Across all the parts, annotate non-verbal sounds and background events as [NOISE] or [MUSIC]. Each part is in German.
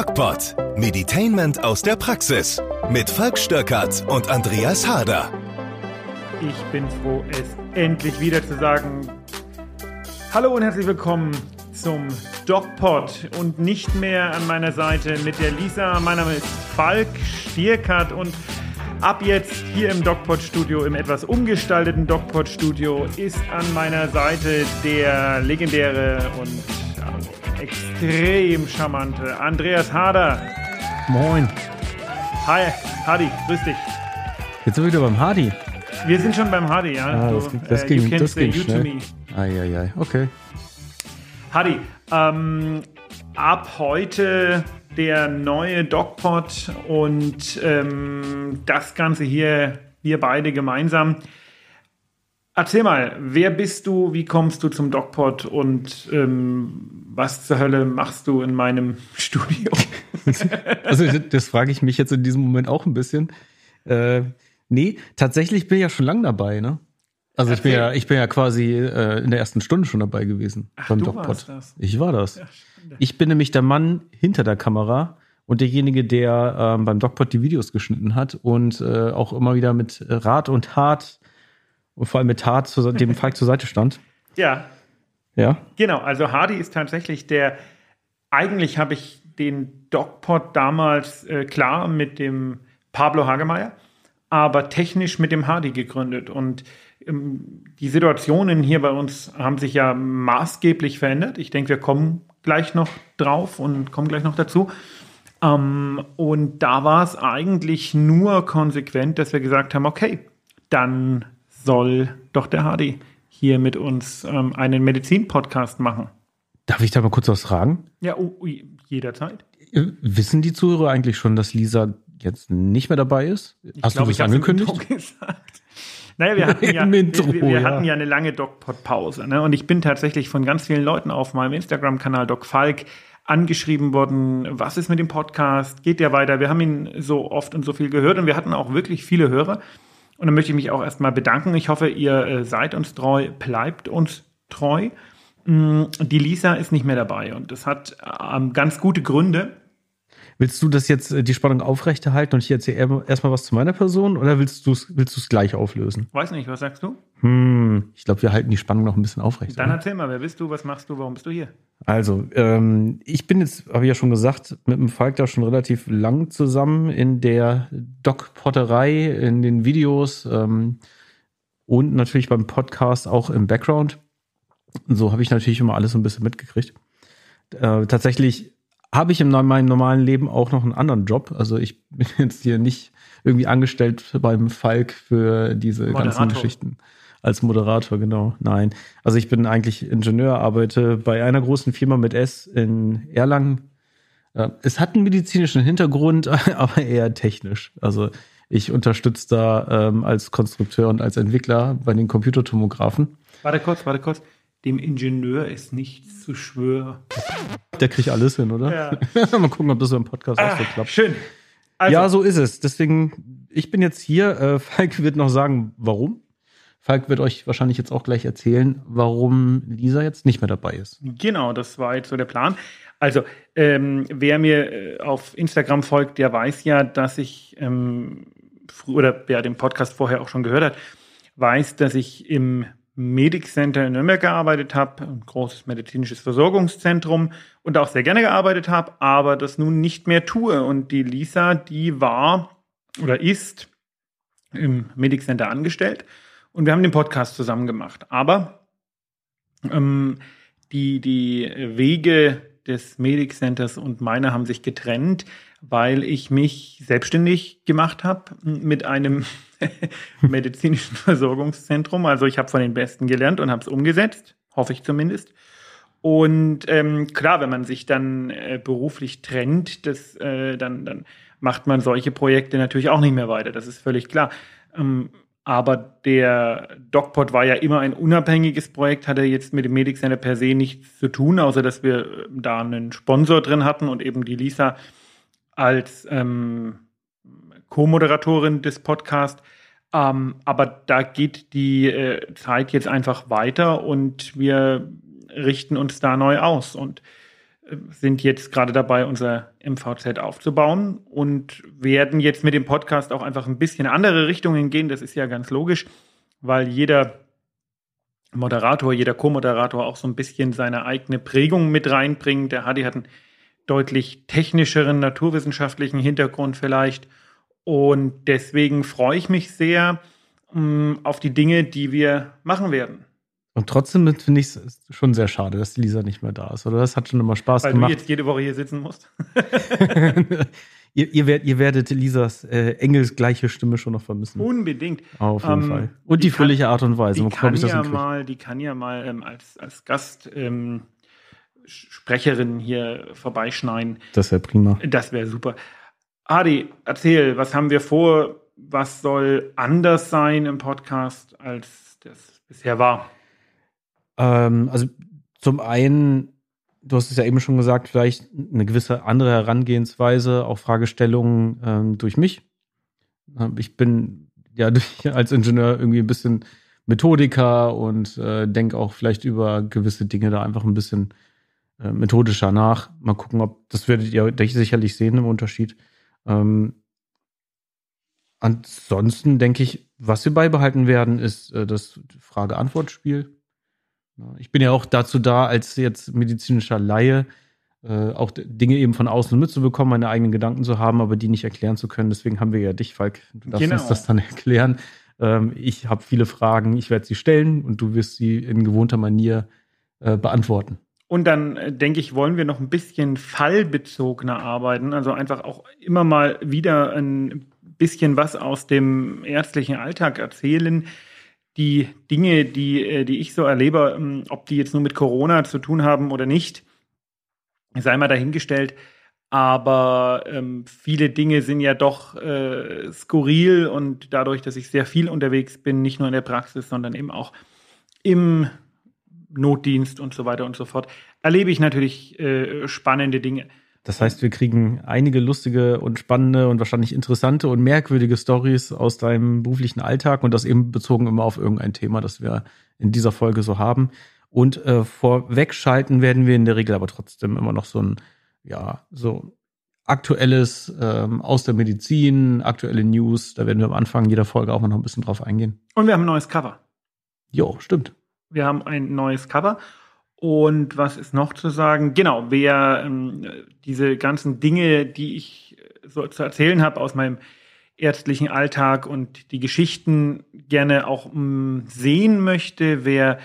DocPod. Meditainment aus der Praxis. Mit Falk Stöckert und Andreas Harder. Ich bin froh, es endlich wieder zu sagen. Hallo und herzlich willkommen zum DocPod und nicht mehr an meiner Seite mit der Lisa. Mein Name ist Falk Stierkart und ab jetzt hier im DocPod Studio, im etwas umgestalteten DocPod Studio, ist an meiner Seite der legendäre und extrem charmante Andreas Harder. Moin. Hi, Hardy, grüß dich. Jetzt sind wir wieder beim Hardy. Wir sind schon beim Hardy, ja. Ah, das, ging- das ging, das ging schnell. Eieiei, okay. Hardy, ähm, ab heute der neue DocPod und ähm, das Ganze hier, wir beide gemeinsam. Erzähl mal, wer bist du, wie kommst du zum DocPod und ähm, was zur Hölle machst du in meinem [LAUGHS] Studio? Also das, frage ich mich jetzt in diesem Moment auch ein bisschen. Äh, nee, tatsächlich bin ich ja schon lang dabei, ne? Also ich bin ja, ich bin ja quasi äh, in der ersten Stunde schon dabei gewesen Ach, beim du warst das. Ich war das. Ja, Ich bin nämlich der Mann hinter der Kamera und derjenige, der ähm, beim DocPod die Videos geschnitten hat und äh, auch immer wieder mit Rat und Tat und vor allem mit Tat zu, dem Falk zur Seite stand. ja, Ja. Genau, also Hardy ist tatsächlich der, eigentlich habe ich den DocPod damals äh, klar mit dem Pablo Hagemeyer, aber technisch mit dem Hardy gegründet. Und ähm, die Situationen hier bei uns haben sich ja maßgeblich verändert. Ich denke, wir kommen gleich noch drauf und kommen gleich noch dazu. Ähm, und da war es eigentlich nur konsequent, dass wir gesagt haben, okay, dann soll doch der Hardy hier mit uns ähm, einen Medizin-Podcast machen. Darf ich da mal kurz was fragen? Ja, oh, jederzeit. Äh, Wissen die Zuhörer eigentlich schon, dass Lisa jetzt nicht mehr dabei ist? Hast glaub, du ich das angekündigt? Gesagt. Naja, wir [LAUGHS] hatten ja, Intro, wir, wir ja. hatten ja eine lange DocPod-Pause. Ne? Und ich bin tatsächlich von ganz vielen Leuten auf meinem Instagram-Kanal Doc Falk angeschrieben worden, was ist mit dem Podcast? Geht der weiter? Wir haben ihn so oft und so viel gehört und wir hatten auch wirklich viele Hörer. Und dann möchte ich mich auch erstmal bedanken. Ich hoffe, ihr äh, seid uns treu, bleibt uns treu. Mm, Die Lisa ist nicht mehr dabei und das hat ähm, ganz gute Gründe. Willst du das jetzt äh, die Spannung aufrechterhalten und ich erzähle er- erstmal was zu meiner Person oder willst du es willst du's gleich auflösen? Weiß nicht, was sagst du? Hm, ich glaube, wir halten die Spannung noch ein bisschen aufrecht. Dann oder? erzähl mal, wer bist du, was machst du, warum bist du hier? Also, ähm, ich bin jetzt, habe ich ja schon gesagt, mit dem Falk da schon relativ lang zusammen in der Doc-Potterei, in den Videos ähm, und natürlich beim Podcast auch im Background. Und so habe ich natürlich immer alles so ein bisschen mitgekriegt. Äh, tatsächlich habe ich in meinem normalen Leben auch noch einen anderen Job. Also ich bin jetzt hier nicht irgendwie angestellt beim Falk für diese ganzen Moderator. Geschichten. Als Moderator, genau. Nein. Also ich bin eigentlich Ingenieur, arbeite bei einer großen Firma mit S in Erlangen. Äh, Es hat einen medizinischen Hintergrund, [LAUGHS] aber eher technisch. Also ich unterstütze da ähm, als Konstrukteur und als Entwickler bei den Computertomographen. Warte kurz, warte kurz. Dem Ingenieur ist nichts zu schwören. Der kriegt alles hin, oder? Ja. [LAUGHS] Mal gucken, ob das so im Podcast auch so Ah, klappt. schön. Also, ja, so ist es. Deswegen, ich bin jetzt hier. Äh, [LAUGHS] Falk wird noch sagen, warum. Falk wird euch wahrscheinlich jetzt auch gleich erzählen, warum Lisa jetzt nicht mehr dabei ist. Genau, das war jetzt so der Plan. Also, ähm, wer mir äh, auf Instagram folgt, der weiß ja, dass ich, ähm, oder wer den Podcast vorher auch schon gehört hat, weiß, dass ich im Medic Center in Nürnberg gearbeitet habe, ein großes medizinisches Versorgungszentrum und auch sehr gerne gearbeitet habe, aber das nun nicht mehr tue. Und die Lisa, die war oder ist im Medic Center angestellt und wir haben den Podcast zusammen gemacht. Aber ähm, die, die Wege des Medic Centers und meiner haben sich getrennt, weil ich mich selbstständig gemacht habe mit einem [LAUGHS] medizinischen Versorgungszentrum. Also ich habe von den Besten gelernt und habe es umgesetzt, hoffe ich zumindest. Und ähm, klar, wenn man sich dann äh, beruflich trennt, das, äh, dann, dann macht man solche Projekte natürlich auch nicht mehr weiter. Das ist völlig klar. Ähm, aber der DocPod war ja immer ein unabhängiges Projekt, hatte jetzt mit dem Medic Center per se nichts zu tun, außer dass wir äh, da einen Sponsor drin hatten und eben die Lisa als ähm, Co-Moderatorin des Podcasts. Ähm, aber da geht die äh, Zeit jetzt einfach weiter und wir richten uns da neu aus. Und sind jetzt gerade dabei, unser MVZ aufzubauen und werden jetzt mit dem Podcast auch einfach ein bisschen andere Richtungen gehen. Das ist ja ganz logisch, weil jeder Moderator, jeder Co-Moderator auch so ein bisschen seine eigene Prägung mit reinbringt. Der Hadi hat einen deutlich technischeren, naturwissenschaftlichen Hintergrund vielleicht. Und deswegen freue ich mich sehr mh, mm, auf die Dinge, die wir machen werden. Und trotzdem finde ich es schon sehr schade, dass die Lisa nicht mehr da ist. Oder das hat schon immer Spaß Weil gemacht. Weil du jetzt jede Woche hier sitzen musst. [LAUGHS] [LAUGHS] ihr, ihr, werdet, ihr werdet Lisas äh, engelsgleiche Stimme schon noch vermissen. Unbedingt. Auf jeden ähm, Fall. Und die, die fröhliche Art und Weise. Die kann, ja mal, die kann ja mal ähm, als, als Gast ähm, Sprecherin hier vorbeischneiden. Das wäre prima. Das wäre super. Adi, erzähl, was haben wir vor? Was soll anders sein im Podcast, als das bisher war? Ähm, also zum einen, du hast es ja eben schon gesagt, vielleicht eine gewisse andere Herangehensweise, auch Fragestellungen ähm, durch mich. Ähm, ich bin ja [LAUGHS] durch, als Ingenieur irgendwie ein bisschen Methodiker und äh, denke auch vielleicht über gewisse Dinge da einfach ein bisschen äh, methodischer nach. Mal gucken, ob das werdet ihr sicherlich sehen im Unterschied. Ähm, ansonsten denke ich, was wir beibehalten werden, ist äh, das Frage-Antwort-Spiel. Ich bin ja auch dazu da, als jetzt medizinischer Laie, äh, auch Dinge eben von außen mitzubekommen, meine eigenen Gedanken zu haben, aber die nicht erklären zu können. Deswegen haben wir ja dich, Falk. Du darfst genau. uns das dann [LAUGHS] erklären. Ähm, ich habe viele Fragen, ich werde sie stellen und du wirst sie in gewohnter Manier äh, beantworten. Und dann äh, denke ich, wollen wir noch ein bisschen fallbezogener arbeiten, also einfach auch immer mal wieder ein bisschen was aus dem ärztlichen Alltag erzählen die Dinge, die, äh, die ich so erlebe, ähm, ob die jetzt nur mit Corona zu tun haben oder nicht, sei mal dahingestellt. Aber ähm, viele Dinge sind ja doch äh, skurril und dadurch, dass ich sehr viel unterwegs bin, nicht nur in der Praxis, sondern eben auch im Notdienst und so weiter und so fort, erlebe ich natürlich äh, spannende Dinge. Das heißt, wir kriegen einige lustige und spannende und wahrscheinlich interessante und merkwürdige Stories aus deinem beruflichen Alltag und das eben bezogen immer auf irgendein Thema, das wir in dieser Folge so haben. Und äh, vorwegschalten werden wir in der Regel aber trotzdem immer noch so ein, ja, so aktuelles ähm, aus der Medizin, aktuelle News. Da werden wir am Anfang jeder Folge auch noch ein bisschen drauf eingehen. Und wir haben ein neues Cover. Jo, stimmt. Wir haben ein neues Cover und was ist noch zu sagen? Genau, wer ähm, diese ganzen Dinge, die ich so zu erzählen habe aus meinem ärztlichen Alltag und die Geschichten gerne auch ähm, sehen möchte, wer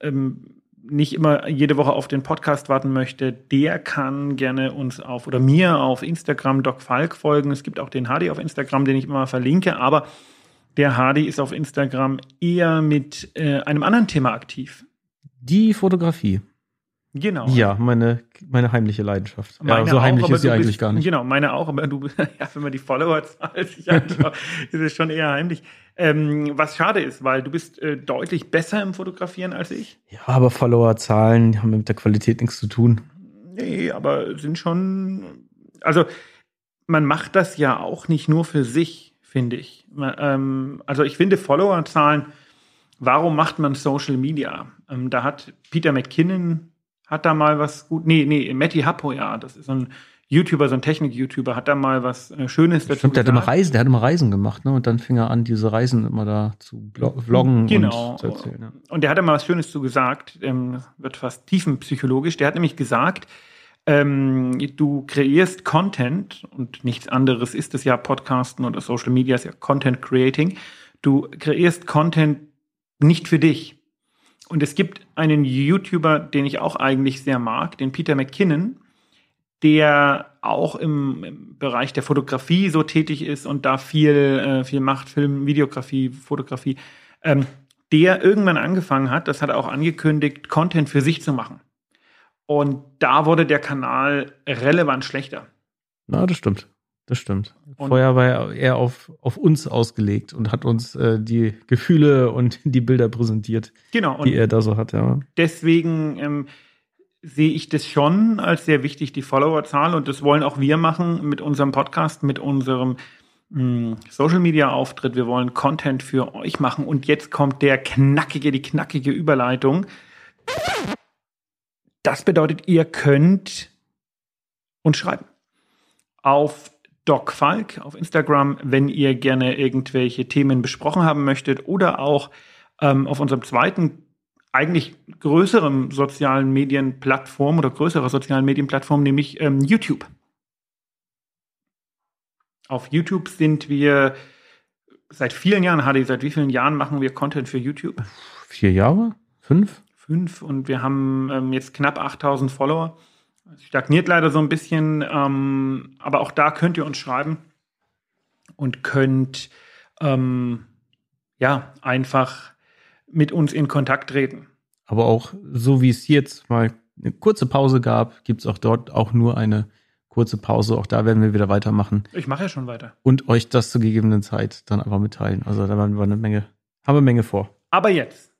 ähm, nicht immer jede Woche auf den Podcast warten möchte, der kann gerne uns auf oder mir auf Instagram Doc Falk folgen. Es gibt auch den Hardy auf Instagram, den ich immer verlinke, aber der Hardy ist auf Instagram eher mit äh, einem anderen Thema aktiv. Die Fotografie. Genau. Ja, meine, meine heimliche Leidenschaft. Meine ja, so heimlich auch, ist sie eigentlich gar nicht. Genau, meine auch, aber du, [LAUGHS] ja, wenn man die Followerzahl sich [LAUGHS] anschaut, ist es schon eher heimlich. Ähm, was schade ist, weil du bist äh, deutlich besser im Fotografieren als ich. Ja, aber Followerzahlen haben mit der Qualität nichts zu tun. Nee, aber sind schon, also man macht das ja auch nicht nur für sich, finde ich. Ähm, also ich finde Followerzahlen Warum macht man Social Media? Ähm, da hat Peter McKinnon hat da mal was gut. Nee, nee, Matty Happo, ja, das ist so ein YouTuber, so ein Technik-YouTuber, hat da mal was äh, Schönes dazu Stimmt, der hat immer Reisen, der hat immer Reisen gemacht, ne? Und dann fing er an, diese Reisen immer da zu vloggen genau. und zu erzählen. Ja. Und der hat da mal was Schönes zu gesagt, ähm, wird fast tiefenpsychologisch. Der hat nämlich gesagt, ähm, du kreierst Content und nichts anderes ist es ja Podcasten oder Social Media ist ja Content Creating. Du kreierst Content nicht für dich. Und es gibt einen YouTuber, den ich auch eigentlich sehr mag, den Peter McKinnon, der auch im, im Bereich der Fotografie so tätig ist und da viel, äh, viel macht, Film, Videografie, Fotografie, ähm, der irgendwann angefangen hat, das hat er auch angekündigt, Content für sich zu machen. Und da wurde der Kanal relevant schlechter. Na, das stimmt. Das stimmt. Und Vorher war er eher auf, auf uns ausgelegt und hat uns äh, die Gefühle und [LAUGHS] die Bilder präsentiert, genau, die er da so hat. Ja. Deswegen ähm, sehe ich das schon als sehr wichtig, die Followerzahl. Und das wollen auch wir machen mit unserem Podcast, mit unserem hm, Social Media Auftritt. Wir wollen Content für euch machen. Und jetzt kommt der knackige, die knackige Überleitung. Das bedeutet, ihr könnt uns schreiben. Auf Doc Falk auf Instagram, wenn ihr gerne irgendwelche Themen besprochen haben möchtet oder auch ähm, auf unserem zweiten eigentlich größeren sozialen Medienplattform oder größerer sozialen Medienplattform, nämlich ähm, YouTube. Auf YouTube sind wir seit vielen Jahren, Hadi, seit wie vielen Jahren machen wir Content für YouTube? Vier Jahre? Fünf? Fünf und wir haben ähm, jetzt knapp 8000 Follower. Stagniert leider so ein bisschen, ähm, aber auch da könnt ihr uns schreiben und könnt ähm, ja einfach mit uns in Kontakt treten. Aber auch so wie es jetzt mal eine kurze Pause gab, gibt es auch dort auch nur eine kurze Pause. Auch da werden wir wieder weitermachen. Ich mache ja schon weiter. Und euch das zur gegebenen Zeit dann einfach mitteilen. Also da waren wir eine Menge, haben wir eine Menge vor. Aber jetzt.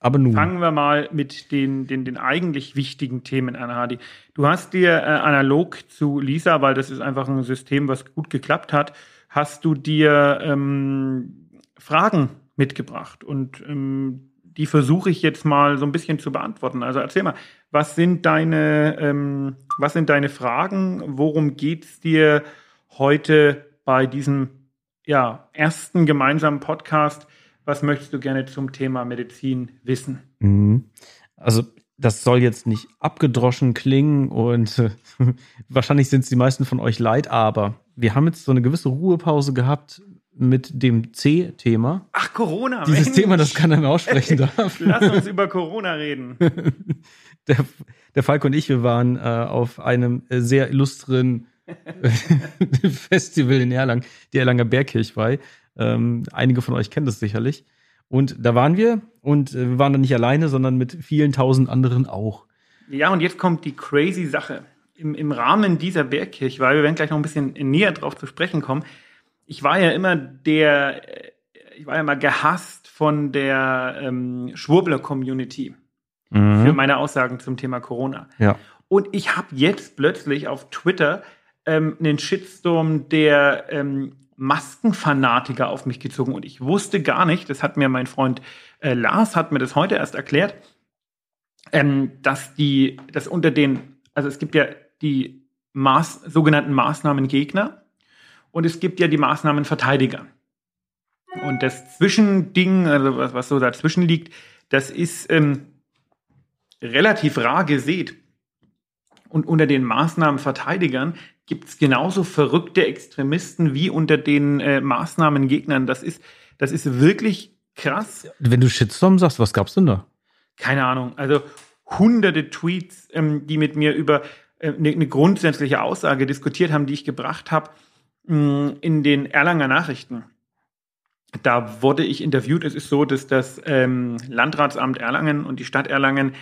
Aber nun. Fangen wir mal mit den, den, den eigentlich wichtigen Themen an, Hadi. Du hast dir äh, analog zu Lisa, weil das ist einfach ein System, was gut geklappt hat, hast du dir ähm, Fragen mitgebracht. Und ähm, die versuche ich jetzt mal so ein bisschen zu beantworten. Also erzähl mal, was sind deine, ähm, was sind deine Fragen? Worum geht es dir heute bei diesem ja, ersten gemeinsamen Podcast? Was möchtest du gerne zum Thema Medizin wissen? Mhm. Also das soll jetzt nicht abgedroschen klingen und äh, [LAUGHS] wahrscheinlich sind es die meisten von euch leid, aber wir haben jetzt so eine gewisse Ruhepause gehabt mit dem C-Thema. Ach, Corona. Dieses Mensch. Thema, das keiner mehr aussprechen [LAUGHS] darf. Lass uns über Corona reden. [LAUGHS] Der, der Falk und ich, wir waren äh, auf einem sehr illustren Festival in Erlangen, die Erlanger Bergkirchweih. Ähm, einige von euch kennen das sicherlich. Und da waren wir und äh, wir waren dann nicht alleine, sondern mit vielen tausend anderen auch. Ja, und jetzt kommt die crazy Sache. Im, im Rahmen dieser Bergkirchweih, wir werden gleich noch ein bisschen näher drauf zu sprechen kommen, ich war ja immer der, äh, ich war ja mal gehasst von der ähm, Schwurbler-Community mhm. für meine Aussagen zum Thema Corona. Ja. Und ich habe jetzt plötzlich auf Twitter ähm, einen Shitstorm der ähm, Maskenfanatiker auf mich gezogen und ich wusste gar nicht, das hat mir mein Freund äh, Lars, hat mir das heute erst erklärt, ähm, dass die, dass unter den, also es gibt ja die Maß, sogenannten Maßnahmengegner, und es gibt ja die Maßnahmenverteidiger. Und das Zwischending, also was, was so dazwischen liegt, das ist ähm, relativ rar gesät. Und unter den Maßnahmenverteidigern gibt es genauso verrückte Extremisten wie unter den äh, Maßnahmengegnern. Das ist, das ist wirklich krass. Wenn du Shitstorm sagst, was gab's denn da? Keine Ahnung. Also hunderte Tweets, ähm, die mit mir über eine äh, ne grundsätzliche Aussage diskutiert haben, die ich gebracht habe Mm, in den Erlanger Nachrichten. Da wurde ich interviewt. Es ist so, dass das ähm, Landratsamt Erlangen und die Stadt Erlangen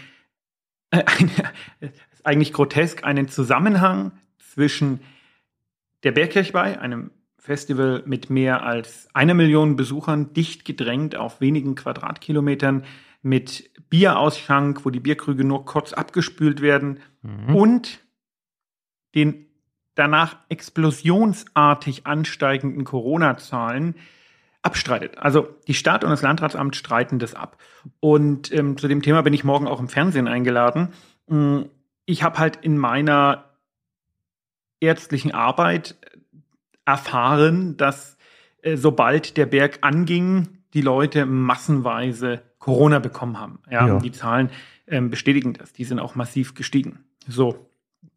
äh, [LAUGHS] eine, eigentlich grotesk einen Zusammenhang zwischen der Bergkirchweih, einem Festival mit mehr als einer Million Besuchern, dicht gedrängt auf wenigen Quadratkilometern, mit Bierausschank, wo die Bierkrüge nur kurz abgespült werden, mhm. und den danach explosionsartig ansteigenden Corona-Zahlen abstreitet. Also die Stadt und das Landratsamt streiten das ab. Und ähm, zu dem Thema bin ich morgen auch im Fernsehen eingeladen. Mm, ich habe halt in meiner ärztlichen Arbeit erfahren, dass äh, sobald der Berg anging, die Leute massenweise Corona bekommen haben. Ja, ja. die Zahlen ähm, bestätigen das. Die sind auch massiv gestiegen. So,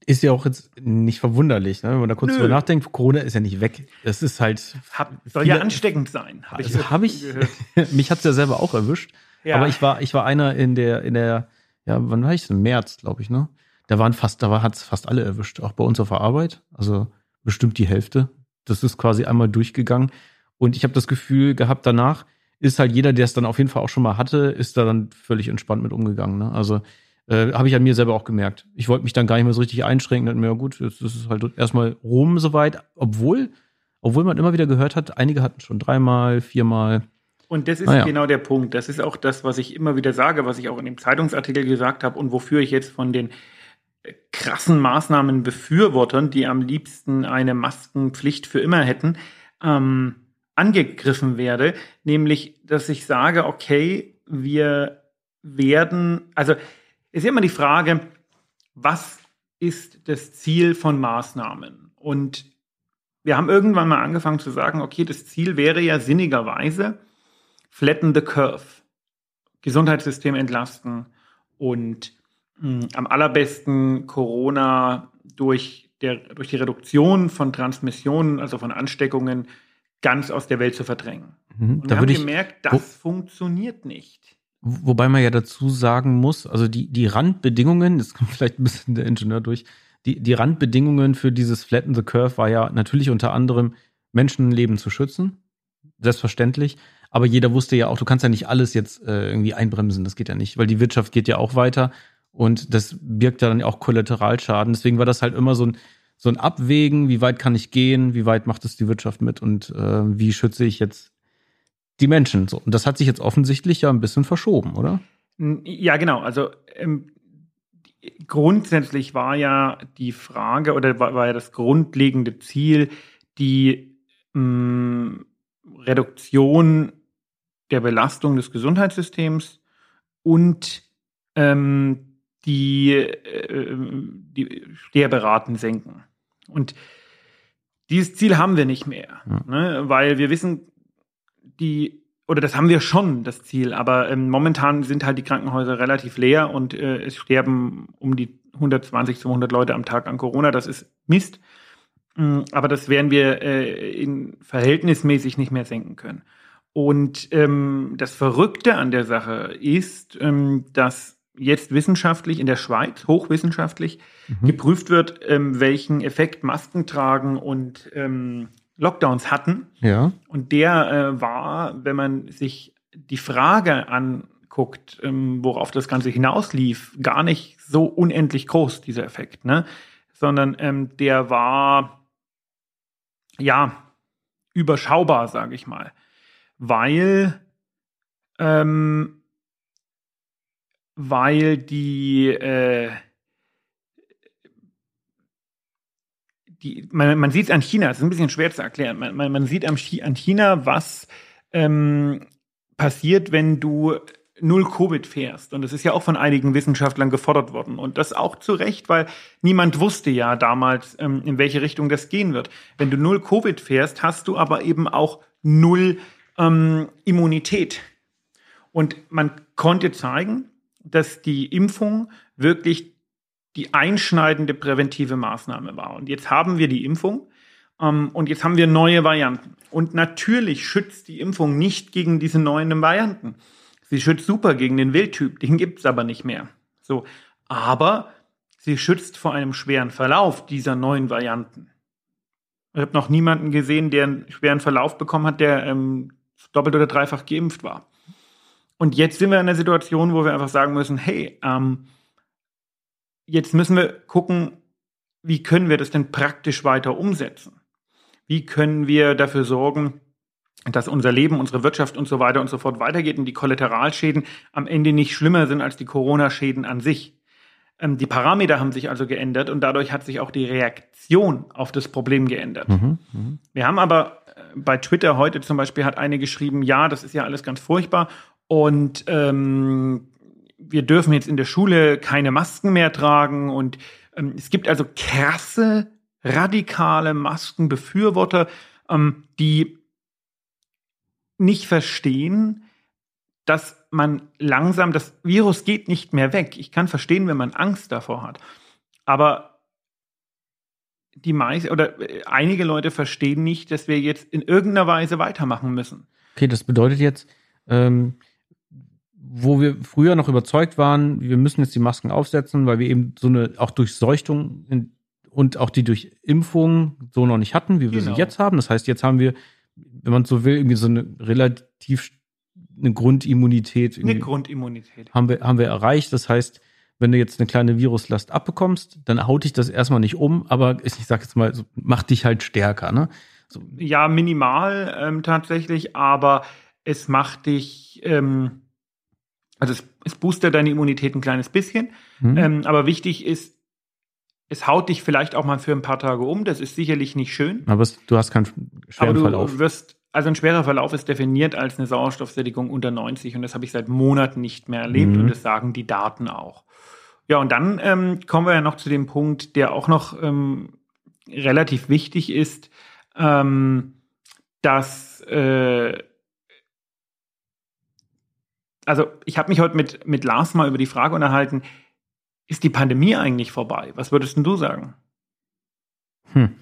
ist ja auch jetzt nicht verwunderlich, ne? wenn man da kurz Nö. drüber nachdenkt. Corona ist ja nicht weg. Es ist halt. Hab, soll ja ansteckend sein. Hab also habe ich. [LAUGHS] mich hat es ja selber auch erwischt. Ja. Aber ich war, ich war einer in der, in der, ja, wann war ich? Im März, glaube ich, ne? Da waren fast, da hat es fast alle erwischt, auch bei uns auf der Arbeit. Also bestimmt die Hälfte. Das ist quasi einmal durchgegangen. Und ich habe das Gefühl gehabt, danach ist halt jeder, der es dann auf jeden Fall auch schon mal hatte, ist da dann völlig entspannt mit umgegangen. Ne? Also äh, Habe ich an mir selber auch gemerkt. Ich wollte mich dann gar nicht mehr so richtig einschränken. Dann mir, gut, jetzt ist es halt erstmal rum soweit. Obwohl, obwohl man immer wieder gehört hat, einige hatten schon dreimal, viermal. Und das ist ah, ja. genau der Punkt. Das ist auch das, was ich immer wieder sage, was ich auch in dem Zeitungsartikel gesagt habe und wofür ich jetzt von den krassen Maßnahmen befürwortern, die am liebsten eine Maskenpflicht für immer hätten, ähm, angegriffen werde. Nämlich, dass ich sage, okay, wir werden, also ist immer die Frage, was ist das Ziel von Maßnahmen. Und wir haben irgendwann mal angefangen zu sagen, okay, das Ziel wäre ja sinnigerweise flatten the curve. Gesundheitssystem entlasten und mh, hm, am allerbesten Corona durch, der, durch die Reduktion von Transmissionen, also von Ansteckungen, ganz aus der Welt zu verdrängen. Mhm, und wir haben gemerkt, das wo, funktioniert nicht. Wobei man ja dazu sagen muss, also die, die Randbedingungen, jetzt kommt [LAUGHS] vielleicht ein bisschen der Ingenieur durch, die, die Randbedingungen für dieses Flatten the Curve war ja natürlich unter anderem Menschenleben zu schützen, selbstverständlich. Aber jeder wusste ja auch, du kannst ja nicht alles jetzt äh, irgendwie einbremsen, das geht ja nicht, weil die Wirtschaft geht ja auch weiter und das birgt ja dann auch Kollateralschaden. Deswegen war das halt immer so ein, so ein Abwägen, wie weit kann ich gehen, wie weit macht es die Wirtschaft mit und äh, wie schütze ich jetzt die Menschen. So. Und das hat sich jetzt offensichtlich ja ein bisschen verschoben, oder? Ja, genau. Also ähm, grundsätzlich war ja die Frage oder war, war ja das grundlegende Ziel die mh, Reduktion der Belastung des Gesundheitssystems und ähm, die, äh, die Sterberaten senken. Und dieses Ziel haben wir nicht mehr, ja. ne, weil wir wissen, die, oder das haben wir schon, das Ziel, aber ähm, momentan sind halt die Krankenhäuser relativ leer und äh, es sterben um die 120 zu 100 Leute am Tag an Corona. Das ist Mist. Mm, aber das werden wir äh, in verhältnismäßig nicht mehr senken können. Und ähm, das Verrückte an der Sache ist, ähm, dass jetzt wissenschaftlich in der Schweiz, hochwissenschaftlich, mhm. geprüft wird, ähm, welchen Effekt Masken tragen und ähm, Lockdowns hatten. Ja. Und der äh, war, wenn man sich die Frage anguckt, ähm, worauf das Ganze hinauslief, gar nicht so unendlich groß, dieser Effekt, ne? Sondern ähm, der war ja überschaubar, sage ich mal. Weil ähm, weil die, äh, die man, man sieht es an China, es ist ein bisschen schwer zu erklären, man, man, man sieht an China, was ähm, passiert, wenn du null Covid fährst. Und das ist ja auch von einigen Wissenschaftlern gefordert worden. Und das auch zu Recht, weil niemand wusste ja damals, ähm, in welche Richtung das gehen wird. Wenn du null Covid fährst, hast du aber eben auch null ähm, Immunität. Und man konnte zeigen, dass die Impfung wirklich die einschneidende präventive Maßnahme war. Und jetzt haben wir die Impfung ähm, und jetzt haben wir neue Varianten. Und natürlich schützt die Impfung nicht gegen diese neuen Varianten. Sie schützt super gegen den Wildtyp, den gibt es aber nicht mehr. So, aber sie schützt vor einem schweren Verlauf dieser neuen Varianten. Ich habe noch niemanden gesehen, der einen schweren Verlauf bekommen hat, der ähm, doppelt oder dreifach geimpft war. Und jetzt sind wir in einer Situation, wo wir einfach sagen müssen, hey, ähm, jetzt müssen wir gucken, wie können wir das denn praktisch weiter umsetzen? Wie können wir dafür sorgen, dass unser Leben, unsere Wirtschaft und so weiter und so fort weitergeht und die Kollateralschäden am Ende nicht schlimmer sind als die Corona-Schäden an sich. Ähm, die Parameter haben sich also geändert und dadurch hat sich auch die Reaktion auf das Problem geändert. Mhm, mh. Wir haben aber äh, bei Twitter heute zum Beispiel hat eine geschrieben, ja, das ist ja alles ganz furchtbar und ähm, wir dürfen jetzt in der Schule keine Masken mehr tragen. Und ähm, es gibt also krasse, radikale Maskenbefürworter, ähm, die nicht verstehen, dass man langsam, das Virus geht nicht mehr weg. Ich kann verstehen, wenn man Angst davor hat. Aber die meisten oder äh, einige Leute verstehen nicht, dass wir jetzt in irgendeiner Weise weitermachen müssen. Okay, das bedeutet jetzt, ähm, wo wir früher noch überzeugt waren, wir müssen jetzt die Masken aufsetzen, weil wir eben so eine auch Durchseuchtung in, und auch die durch Impfung so noch nicht hatten, wie wir genau. sie jetzt haben. Das heißt, jetzt haben wir, wenn man so will, irgendwie so eine relativ eine Grundimmunität. Eine Grundimmunität. Haben wir, haben wir erreicht. Das heißt, wenn du jetzt eine kleine Viruslast abbekommst, dann haut dich das erstmal nicht um, aber ich sag jetzt mal, so, macht dich halt stärker, ne? So. Ja, minimal ähm, tatsächlich, aber es macht dich ähm, also es, es boostet deine Immunität ein kleines bisschen. Mhm. Ähm, aber wichtig ist, es haut dich vielleicht auch mal für ein paar Tage um. Das ist sicherlich nicht schön. Aber es, du hast keinen schweren aber du Verlauf. Wirst, also ein schwerer Verlauf ist definiert als eine Sauerstoffsättigung unter 90 und das habe ich seit Monaten nicht mehr erlebt mhm. und das sagen die Daten auch. Ja, und dann ähm, kommen wir ja noch zu dem Punkt, der auch noch ähm, relativ wichtig ist, ähm, dass äh, also ich habe mich heute mit, mit Lars mal über die Frage unterhalten, ist die Pandemie eigentlich vorbei? Was würdest denn du sagen? Hm.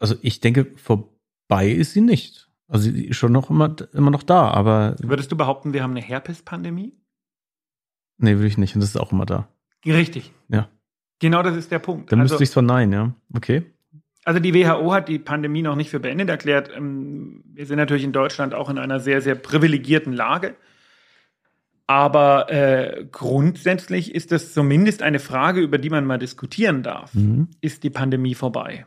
Also ich denke, vorbei ist sie nicht. Also sie ist schon noch immer, immer noch da, aber. Würdest du behaupten, wir haben eine Herpes-Pandemie? Nee, würde ich nicht. Und das ist auch immer da. Richtig. Ja. Genau das ist der Punkt. Dann also, müsste ich es verneinen, ja. Okay. Also die WHO hat die Pandemie noch nicht für beendet erklärt. Ähm, wir sind natürlich in Deutschland auch in einer sehr, sehr privilegierten Lage. Aber äh, grundsätzlich ist das zumindest eine Frage, über die man mal diskutieren darf. Mhm. Ist die Pandemie vorbei?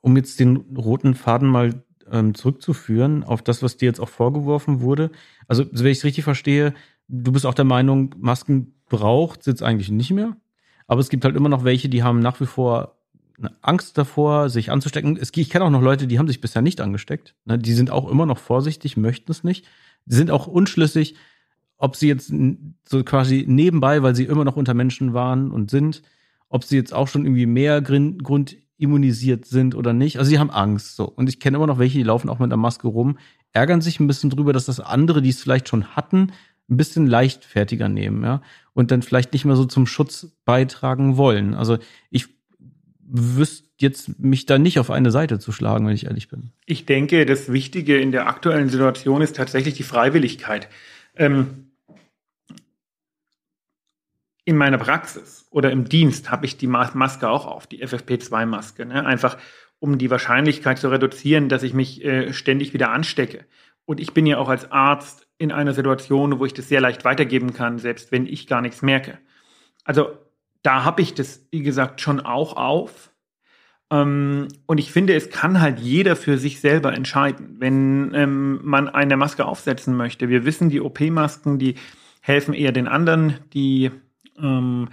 Um jetzt den roten Faden mal ähm, zurückzuführen auf das, was dir jetzt auch vorgeworfen wurde. Also, wenn ich es richtig verstehe, du bist auch der Meinung, Masken braucht es jetzt eigentlich nicht mehr. Aber es gibt halt immer noch welche, die haben nach wie vor eine Angst davor, sich anzustecken. Es, ich kenne auch noch Leute, die haben sich bisher nicht angesteckt. Ne, die sind auch immer noch vorsichtig, möchten es nicht. Die sind auch unschlüssig, ob sie jetzt so quasi nebenbei, weil sie immer noch unter Menschen waren und sind, ob sie jetzt auch schon irgendwie mehr grundimmunisiert sind oder nicht. Also sie haben Angst. So. Und ich kenne immer noch welche, die laufen auch mit einer Maske rum, ärgern sich ein bisschen drüber, dass das andere, die es vielleicht schon hatten, ein bisschen leichtfertiger nehmen, ja. Und dann vielleicht nicht mehr so zum Schutz beitragen wollen. Also ich wüsste jetzt mich da nicht auf eine Seite zu schlagen, wenn ich ehrlich bin. Ich denke, das Wichtige in der aktuellen Situation ist tatsächlich die Freiwilligkeit. Ähm, in meiner Praxis oder im Dienst habe ich die Maske auch auf, die FFP2-Maske. Ne? Einfach um die Wahrscheinlichkeit zu reduzieren, dass ich mich äh, ständig wieder anstecke. Und ich bin ja auch als Arzt in einer Situation, wo ich das sehr leicht weitergeben kann, selbst wenn ich gar nichts merke. Also da habe ich das, wie gesagt, schon auch auf. Ähm, und ich finde, es kann halt jeder für sich selber entscheiden, wenn ähm, man eine Maske aufsetzen möchte. Wir wissen, die OP-Masken, die helfen eher den anderen, die ähm,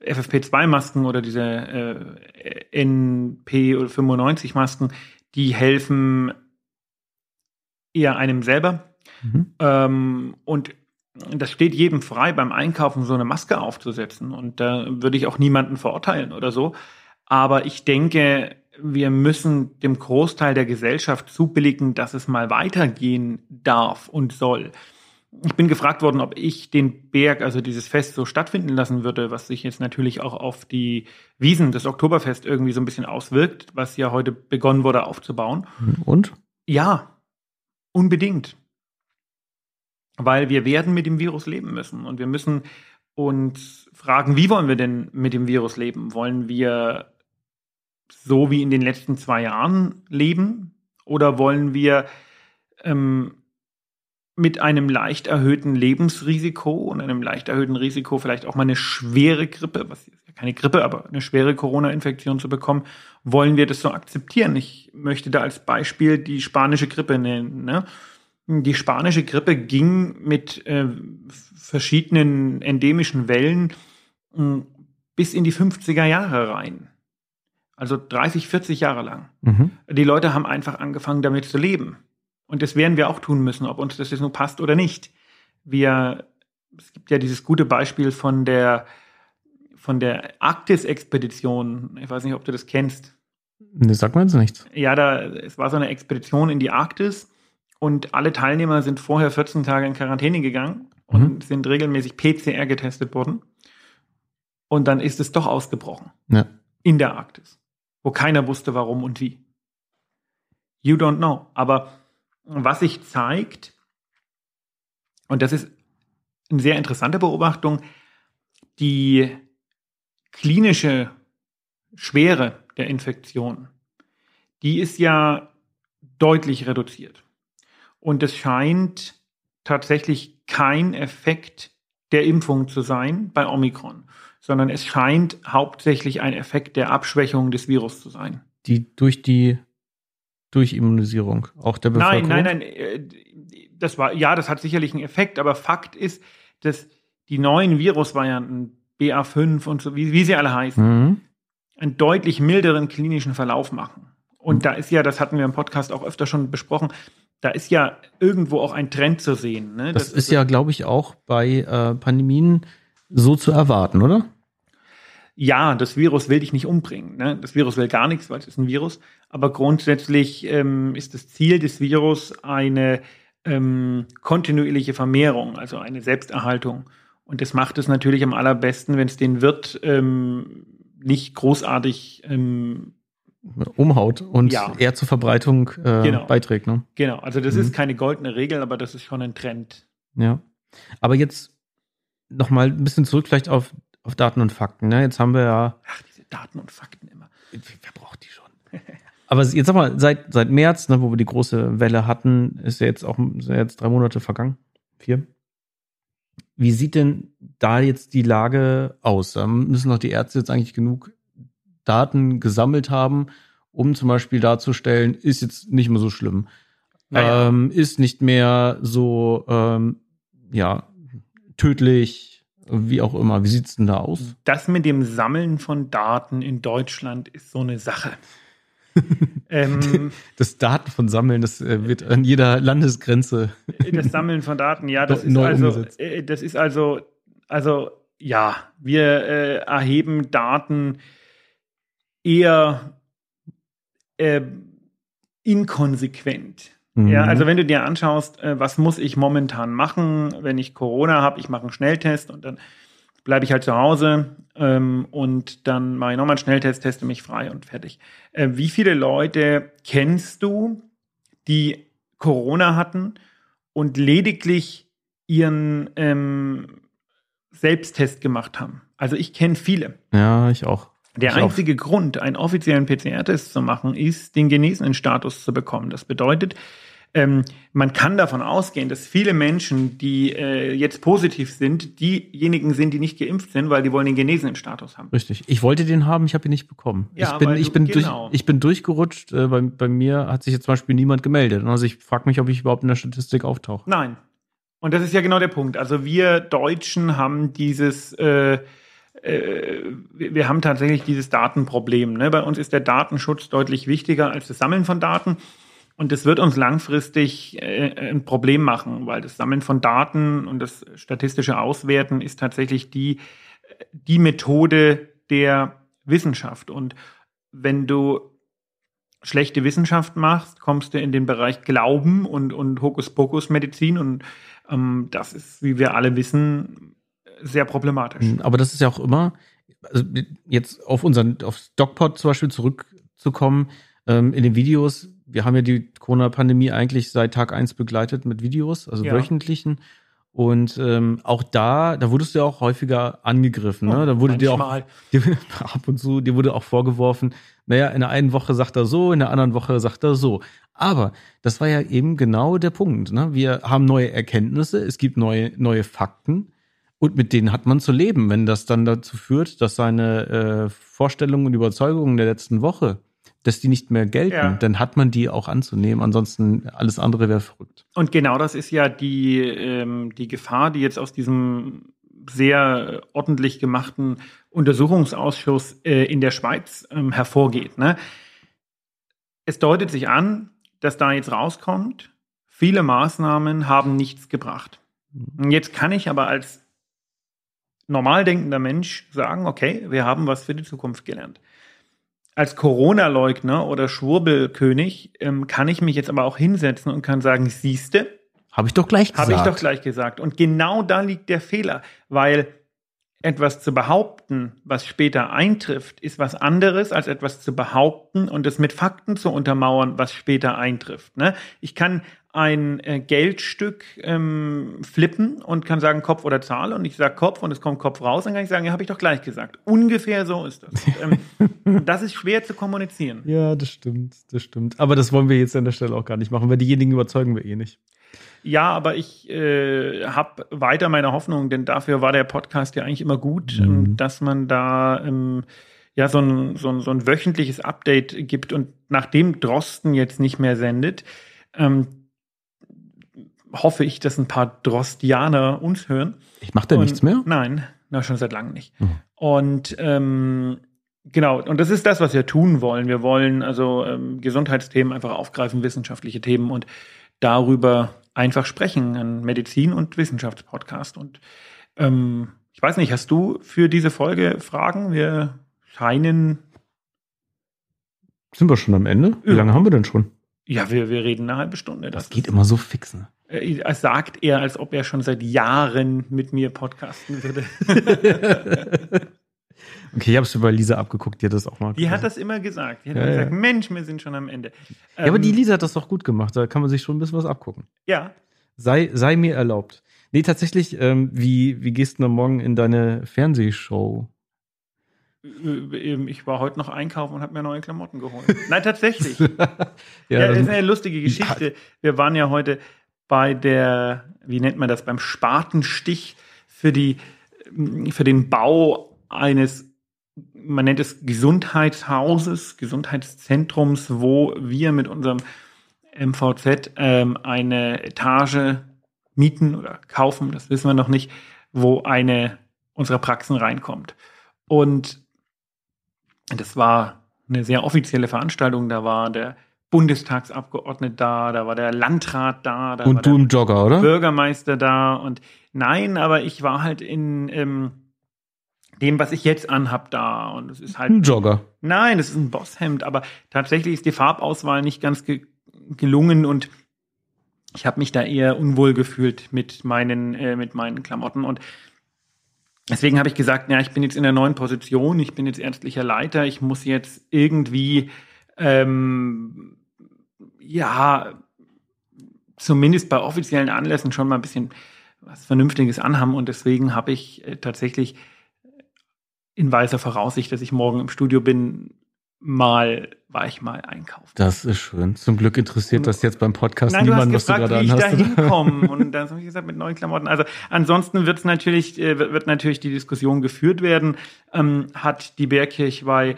FFP2-Masken oder diese äh, NP95-Masken, die helfen eher einem selber. Mhm. Ähm, und das steht jedem frei, beim Einkaufen so eine Maske aufzusetzen. Und da würde ich auch niemanden verurteilen oder so. Aber ich denke, wir müssen dem Großteil der Gesellschaft zubilligen, dass es mal weitergehen darf und soll ich bin gefragt worden, ob ich den Berg, also dieses Fest so stattfinden lassen würde, was sich jetzt natürlich auch auf die Wiesen des Oktoberfest irgendwie so ein bisschen auswirkt, was ja heute begonnen wurde aufzubauen. Und? Ja, unbedingt. Weil wir werden mit dem Virus leben müssen und wir müssen uns fragen, wie wollen wir denn mit dem Virus leben? Wollen wir so wie in den letzten zwei Jahren leben oder wollen wir ähm, mit einem leicht erhöhten Lebensrisiko und einem leicht erhöhten Risiko vielleicht auch mal eine schwere Grippe, was ist ja keine Grippe, aber eine schwere Corona-Infektion zu bekommen, wollen wir das so akzeptieren. Ich möchte da als Beispiel die spanische Grippe nennen. Ne? Die spanische Grippe ging mit äh, verschiedenen endemischen Wellen äh, bis in die 50er Jahre rein. Also 30, 40 Jahre lang. Mhm. Die Leute haben einfach angefangen, damit zu leben. Und das werden wir auch tun müssen, ob uns das jetzt nur passt oder nicht. Wir, es gibt ja dieses gute Beispiel von der, von der Arktis-Expedition. Ich weiß nicht, ob du das kennst. Das sagt man jetzt nichts. Ja, da, es war so eine Expedition in die Arktis und alle Teilnehmer sind vorher 14 Tage in Quarantäne gegangen und mhm. sind regelmäßig PCR getestet worden. Und dann ist es doch ausgebrochen. Ja. In der Arktis. Wo keiner wusste, warum und wie. You don't know. Aber was sich zeigt, und das ist eine sehr interessante Beobachtung, die klinische Schwere der Infektion, die ist ja deutlich reduziert. Und es scheint tatsächlich kein Effekt der Impfung zu sein bei Omikron, sondern es scheint hauptsächlich ein Effekt der Abschwächung des Virus zu sein. Die durch die durch Immunisierung, auch der Bevölkerung? Nein, nein, nein. Äh, das war, ja, das hat sicherlich einen Effekt, aber Fakt ist, dass die neuen Virusvarianten, BA5 und so, wie, wie sie alle heißen, mhm. einen deutlich milderen klinischen Verlauf machen. Und mhm. da ist ja, das hatten wir im Podcast auch öfter schon besprochen, da ist ja irgendwo auch ein Trend zu sehen. Ne? Das, das ist ja, glaube ich, auch bei äh, Pandemien so zu erwarten, oder? Ja, das Virus will dich nicht umbringen. Ne? Das Virus will gar nichts, weil es ist ein Virus. Aber grundsätzlich ähm, ist das Ziel des Virus eine ähm, kontinuierliche Vermehrung, also eine Selbsterhaltung. Und das macht es natürlich am allerbesten, wenn es den Wirt ähm, nicht großartig ähm, umhaut und ja. eher zur Verbreitung äh, genau. beiträgt. Ne? Genau, also das mhm. ist keine goldene Regel, aber das ist schon ein Trend. Ja, aber jetzt noch mal ein bisschen zurück vielleicht auf, auf Daten und Fakten. Ne? Jetzt haben wir ja... Ach, diese Daten und Fakten immer. Wer braucht die schon? aber jetzt sag mal, seit, seit März, ne, wo wir die große Welle hatten, ist ja jetzt auch sind jetzt drei Monate vergangen. Vier. Wie sieht denn da jetzt die Lage aus? Da müssen doch die Ärzte jetzt eigentlich genug Daten gesammelt haben, um zum Beispiel darzustellen, ist jetzt nicht mehr so schlimm. Naja. Ähm, ist nicht mehr so, ähm, ja, tödlich, wie auch immer. Wie sieht es denn da aus? Das mit dem Sammeln von Daten in Deutschland ist so eine Sache. [LAUGHS] ähm, das Daten von Sammeln, das äh, wird an jeder Landesgrenze. [LAUGHS] Das Sammeln von Daten, ja, das [LAUGHS] ist also, äh, das ist also, also ja, wir äh, erheben Daten eher äh, inkonsequent. Mhm. Ja, also wenn du dir anschaust, äh, was muss ich momentan machen, wenn ich Corona habe, ich mache einen Schnelltest und dann bleibe ich halt zu Hause ähm, und dann mache ich nochmal einen Schnelltest, teste mich frei und fertig. Äh, wie viele Leute kennst du, die Corona hatten und lediglich ihren ähm, Selbsttest gemacht haben? Also ich kenne viele. Ja, ich auch. Der einzige. Grund, einen offiziellen PCR-Test zu machen, ist, den genesenen Status zu bekommen. Das bedeutet, ähm, man kann davon ausgehen, dass viele Menschen, die äh, jetzt positiv sind, diejenigen sind, die nicht geimpft sind, weil die wollen den genesenen Status haben. Richtig. Ich wollte den haben, ich habe ihn nicht bekommen. Ja, ich bin, ich bin, genau. durch, ich bin durchgerutscht. Äh, bei, bei mir hat sich jetzt zum Beispiel niemand gemeldet. Also ich frage mich, ob ich überhaupt in der Statistik auftauche. Nein. Und das ist ja genau der Punkt. Also wir Deutschen haben dieses äh, wir haben tatsächlich dieses Datenproblem. Ne? Bei uns ist der Datenschutz deutlich wichtiger als das Sammeln von Daten. Und das wird uns langfristig äh, ein Problem machen, weil das Sammeln von Daten und das statistische Auswerten ist tatsächlich die, die Methode der Wissenschaft. Und wenn du schlechte Wissenschaft machst, kommst du in den Bereich Glauben und, und Hokuspokus-Medizin. Und ähm, das ist, wie wir alle wissen, sehr problematisch. Hm, aber das ist ja auch immer, also jetzt auf unseren, auf DocPod zum Beispiel zurückzukommen, ähm, in den Videos, wir haben ja die Corona-Pandemie eigentlich seit Tag eins begleitet mit Videos, also ja. wöchentlichen. Und ähm, auch da, da wurdest du ja auch häufiger angegriffen. Ne? Oh, da wurde dir auch [LAUGHS] dir, ab und zu, dir wurde auch vorgeworfen, naja, in der einen Woche sagt er so, in der anderen Woche sagt er so. Aber das war ja eben genau der Punkt. Ne? Wir haben neue Erkenntnisse, es gibt neue, neue Fakten. Und mit denen hat man zu leben, wenn das dann dazu führt, dass seine äh, Vorstellungen und Überzeugungen der letzten Woche, dass die nicht mehr gelten, ja. dann hat man die auch anzunehmen. Ansonsten alles andere wäre verrückt. Und genau das ist ja die, ähm, die Gefahr, die jetzt aus diesem sehr ordentlich gemachten Untersuchungsausschuss äh, in der Schweiz ähm, hervorgeht. Ne? Es deutet sich an, dass da jetzt rauskommt, viele Maßnahmen haben nichts gebracht. Mhm. Jetzt kann ich aber als normal denkender Mensch sagen, okay, wir haben was für die Zukunft gelernt. Als Corona-Leugner oder Schwurbelkönig ähm, kann ich mich jetzt aber auch hinsetzen und kann sagen, siehste, habe ich doch gleich gesagt. Habe ich doch gleich gesagt. Und genau da liegt der Fehler, weil etwas zu behaupten, was später eintrifft, ist was anderes als etwas zu behaupten und es mit Fakten zu untermauern, was später eintrifft. Ne? Ich kann ein äh, Geldstück ähm, flippen und kann sagen Kopf oder Zahl und ich sage Kopf und es kommt Kopf raus, dann kann ich sagen, ja, habe ich doch gleich gesagt. Ungefähr so ist das. ähm, [LAUGHS] das ist schwer zu kommunizieren. Ja, das stimmt, das stimmt. Aber das wollen wir jetzt an der Stelle auch gar nicht machen, weil diejenigen überzeugen wir eh nicht. Ja, aber ich äh, habe weiter meine Hoffnung, denn dafür war der Podcast ja eigentlich immer gut, mhm. ähm, dass man da ähm, ja so ein, so, ein, so ein wöchentliches Update gibt und nachdem Drosten jetzt nicht mehr sendet, ähm, hoffe ich, dass ein paar Drostianer uns hören. Ich mache da und, nichts mehr? Nein, na, schon seit langem nicht. Mhm. Und ähm, genau, und das ist das, was wir tun wollen. Wir wollen also ähm, Gesundheitsthemen einfach aufgreifen, wissenschaftliche Themen und darüber einfach sprechen. Ein Medizin- und Wissenschaftspodcast. Und ähm, Ich weiß nicht, hast du für diese Folge Fragen? Wir scheinen. Sind wir schon am Ende? Wie Ja. lange haben wir denn schon? Ja, wir, wir reden eine halbe Stunde. Das geht immer so fix, ne? Äh, sagt er, als ob er schon seit Jahren mit mir podcasten würde. [LAUGHS] [LAUGHS] Okay, ich habe es über Lisa abgeguckt, die hat das auch mal. Die hat das immer gesagt. Die hat Ja, immer ja. gesagt, Mensch, wir sind schon am Ende. Ja, aber die Ähm, Lisa hat das doch gut gemacht. Da kann man sich schon ein bisschen was abgucken. Ja, Sei, sei mir erlaubt. Nee, tatsächlich, ähm, wie, wie gehst du denn morgen in deine Fernsehshow? äh, ich war heute noch einkaufen und habe mir neue Klamotten geholt. Nein, tatsächlich. [LAUGHS] ja, Ja, das ist eine lustige Geschichte. Wir waren ja heute bei der, wie nennt man das, beim Spatenstich für die, für den Bau eines, man nennt es Gesundheitshauses, Gesundheitszentrums, wo wir mit unserem MVZ ähm, eine Etage mieten oder kaufen, das wissen wir noch nicht, wo eine unserer Praxen reinkommt. Und das war eine sehr offizielle Veranstaltung. Da war der Bundestagsabgeordnete da, da war der Landrat da, da war Und du der im Jogger, oder? Bürgermeister da. Und nein, aber ich war halt in ähm, dem, was ich jetzt anhab, da. Und es ist halt Ein Jogger. Nein, das ist ein Bosshemd, aber tatsächlich ist die Farbauswahl nicht ganz ge gelungen und ich habe mich da eher unwohl gefühlt mit meinen, äh, mit meinen Klamotten und deswegen habe ich gesagt, ja, ich bin jetzt in der neuen Position, ich bin jetzt ärztlicher Leiter, ich muss jetzt irgendwie, ähm, ja, zumindest bei offiziellen Anlässen schon mal ein bisschen was Vernünftiges anhaben und deswegen habe ich äh, tatsächlich in weiser Voraussicht, dass ich morgen im Studio bin, mal war ich mal einkaufen. Das ist schön. Zum Glück interessiert das jetzt beim Podcast Nein, niemanden, was du gerade wie ich da anhast. hinkomme. Und dann habe ich gesagt, mit neuen Klamotten. Also ansonsten natürlich, äh, wird wird natürlich die Diskussion geführt werden. Ähm, hat die Bergkirchweih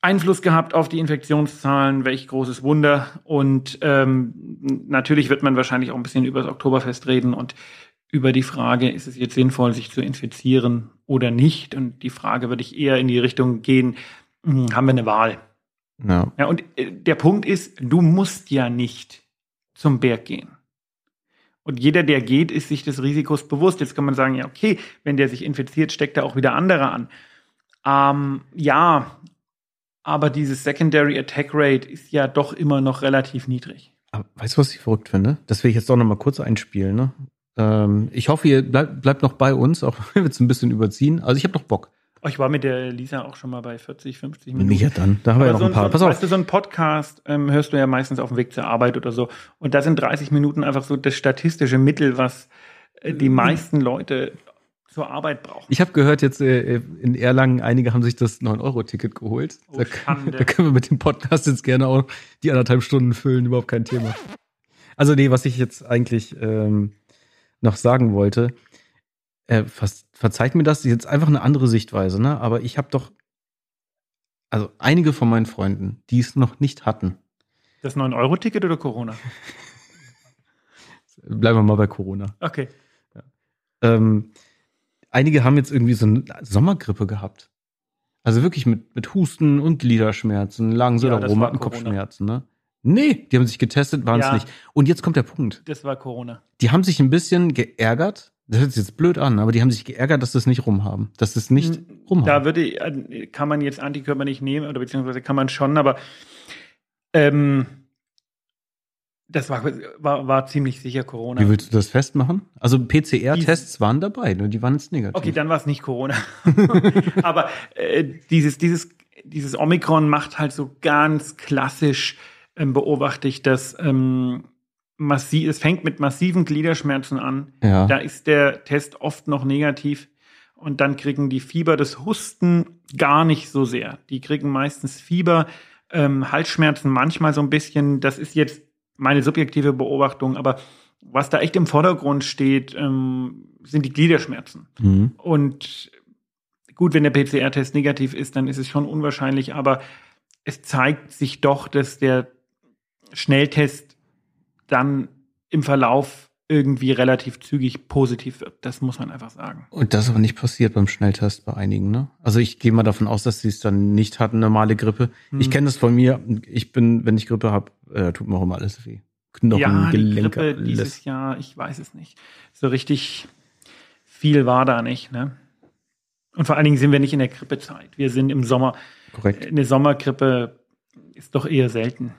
Einfluss gehabt auf die Infektionszahlen? Welch großes Wunder. Und ähm, natürlich wird man wahrscheinlich auch ein bisschen über das Oktoberfest reden und über die Frage, ist es jetzt sinnvoll, sich zu infizieren oder nicht? Und die Frage würde ich eher in die Richtung gehen, hm, haben wir eine Wahl? Ja. Ja, und äh, der Punkt ist, du musst ja nicht zum Berg gehen. Und jeder, der geht, ist sich des Risikos bewusst. Jetzt kann man sagen, ja, okay, wenn der sich infiziert, steckt da auch wieder andere an. Ähm, ja, aber dieses Secondary Attack Rate ist ja doch immer noch relativ niedrig. Aber weißt du, was ich verrückt finde? Das will ich jetzt doch noch mal kurz einspielen. Ne? Ähm, ich hoffe, ihr bleibt, bleibt noch bei uns, auch [LAUGHS] wenn wir jetzt ein bisschen überziehen. Also ich habe noch Bock. Oh, ich war mit der Lisa auch schon mal bei 40, 50 Minuten. Ja, dann. Da haben wir ja noch so ein paar. So, Pass auf. Weißt du, so ein Podcast ähm, hörst du ja meistens auf dem Weg zur Arbeit oder so. Und da sind 30 Minuten einfach so das statistische Mittel, was äh, die meisten Leute zur Arbeit brauchen. Ich habe gehört, jetzt äh, in Erlangen, einige haben sich das 9-Euro-Ticket geholt. Oh, da, [LAUGHS] da können wir mit dem Podcast jetzt gerne auch die anderthalb Stunden füllen, überhaupt kein Thema. Also, nee, was ich jetzt eigentlich ähm, noch sagen wollte, äh, verzeiht mir das, ist jetzt einfach eine andere Sichtweise, ne? Aber ich habe doch, also einige von meinen Freunden, die es noch nicht hatten, Das 9-Euro-Ticket oder Corona? [LAUGHS] bleiben wir mal bei Corona. Okay. Ähm, einige haben jetzt irgendwie so eine Sommergrippe gehabt. Also wirklich mit, mit Husten und Gliederschmerzen, lagen so Ja, da das rum, war hatten. Kopfschmerzen, ne? Nee, die haben sich getestet, waren es Ja. nicht. Und jetzt kommt der Punkt. Das war Corona. Die haben sich ein bisschen geärgert. Das hört sich jetzt blöd an, aber die haben sich geärgert, dass es nicht rumhaben. Dass es nicht Hm, rumhaben. Da würde, äh, kann man jetzt Antikörper nicht nehmen, oder beziehungsweise kann man schon, aber ähm, das war, war, war ziemlich sicher Corona. Wie willst du das festmachen? Also PCR-Tests waren dabei, ne? die waren jetzt negativ. Okay, dann war es nicht Corona. [LAUGHS] [LAUGHS] Aber äh, dieses, dieses, dieses Omikron macht halt so ganz klassisch, ähm, beobachte ich das, ähm, massiv, es fängt mit massiven Gliederschmerzen an. ja. Da ist der Test oft noch negativ. Und dann kriegen die Fieber das Husten gar nicht so sehr. Die kriegen meistens Fieber, ähm, Halsschmerzen manchmal so ein bisschen. Das ist jetzt meine subjektive Beobachtung, aber was da echt im Vordergrund steht, ähm, sind die Gliederschmerzen. Mhm. Und gut, wenn der PCR-Test negativ ist, dann ist es schon unwahrscheinlich, aber es zeigt sich doch, dass der Schnelltest dann im Verlauf irgendwie relativ zügig positiv wird. Das muss man einfach sagen. Und das ist aber nicht passiert beim Schnelltest bei einigen, ne? Also ich gehe mal davon aus, dass sie es dann nicht hatten, normale Grippe. Hm. Ich kenne das von mir. Ich bin, wenn ich Grippe habe, äh, tut mir auch immer alles weh. Knochen, ja, die Gelenke, Grippe alles. dieses Jahr, ich weiß es nicht. So richtig viel war da nicht. Ne? Und vor allen Dingen sind wir nicht in der Grippezeit. Wir sind im Sommer. Korrekt. Eine Sommergrippe ist doch eher selten.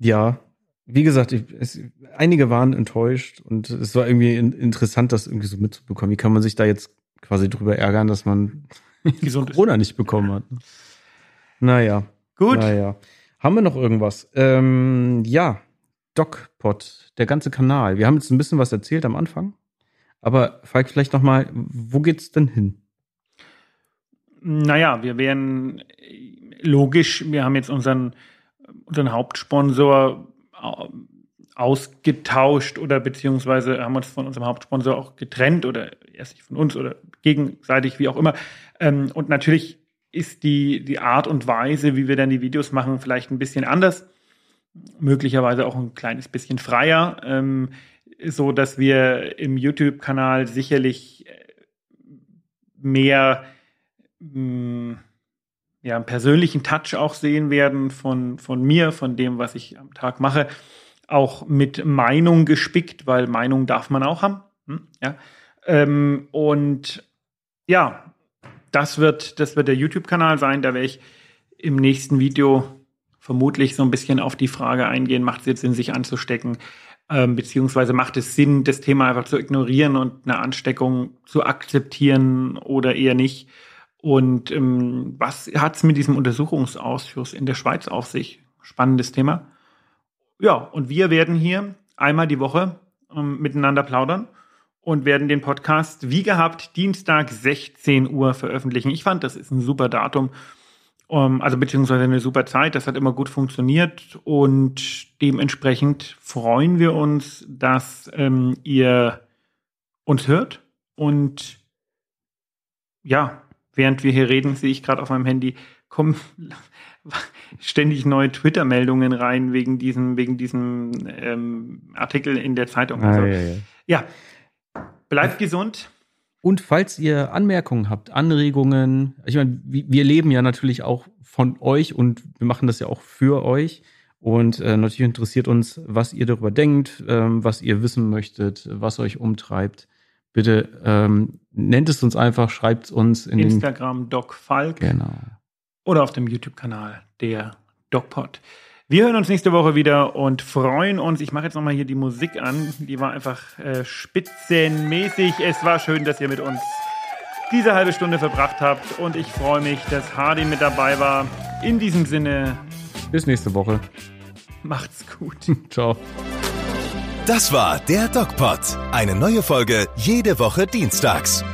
Ja, wie gesagt, ich, es, einige waren enttäuscht und es war irgendwie in, interessant, das irgendwie so mitzubekommen. Wie kann man sich da jetzt quasi drüber ärgern, dass man [LAUGHS] Gesund ist. Corona nicht bekommen hat? Naja. Gut. Naja. Haben wir noch irgendwas? Ähm, ja, DocPod, der ganze Kanal. Wir haben jetzt ein bisschen was erzählt am Anfang. Aber Falk, vielleicht noch mal, wo geht's denn hin? Naja, wir werden logisch, wir haben jetzt unseren, unseren Hauptsponsor au- ausgetauscht oder beziehungsweise haben uns von unserem Hauptsponsor auch getrennt oder erst nicht von uns oder gegenseitig, wie auch immer. Ähm, und natürlich ist die, die Art und Weise, wie wir dann die Videos machen, vielleicht ein bisschen anders. Möglicherweise auch ein kleines bisschen freier, ähm, so dass wir im YouTube-Kanal sicherlich äh, mehr mh, ja, einen persönlichen Touch auch sehen werden von, von mir, von dem, was ich am Tag mache. Auch mit Meinung gespickt, weil Meinung darf man auch haben. Hm? Ja. Ähm, und ja, das wird, das wird der YouTube-Kanal sein. Da werde ich im nächsten Video vermutlich so ein bisschen auf die Frage eingehen, macht es jetzt Sinn, sich anzustecken? Ähm, beziehungsweise macht es Sinn, das Thema einfach zu ignorieren und eine Ansteckung zu akzeptieren oder eher nicht? Und ähm, was hat es mit diesem Untersuchungsausschuss in der Schweiz auf sich? Spannendes Thema. Ja, und wir werden hier einmal die Woche ähm, miteinander plaudern und werden den Podcast wie gehabt Dienstag 16 Uhr veröffentlichen. Ich fand, das ist ein super Datum, ähm, also beziehungsweise eine super Zeit. Das hat immer gut funktioniert und dementsprechend freuen wir uns, dass ähm, ihr uns hört und ja, während wir hier reden, sehe ich gerade auf meinem Handy, kommen ständig neue Twitter-Meldungen rein wegen diesem, wegen diesem ähm, Artikel in der Zeitung. Also, Ah, ja, ja. ja, bleibt gesund. Und falls ihr Anmerkungen habt, Anregungen, ich meine, wir wir leben ja natürlich auch von euch und wir machen das ja auch für euch. Und äh, natürlich interessiert uns, was ihr darüber denkt, ähm, was ihr wissen möchtet, was euch umtreibt. Bitte ähm, nennt es uns einfach, schreibt es uns in den. Instagram Doc Falk Genau. oder auf dem YouTube-Kanal der DocPod. Wir hören uns nächste Woche wieder und freuen uns. Ich mache jetzt nochmal hier die Musik an. Die war einfach äh, spitzenmäßig. Es war schön, dass ihr mit uns diese halbe Stunde verbracht habt. Und ich freue mich, dass Hardy mit dabei war. In diesem Sinne, Bis nächste Woche. macht's gut. [LAUGHS] Ciao. Das war der DocPod. Eine neue Folge jede Woche dienstags.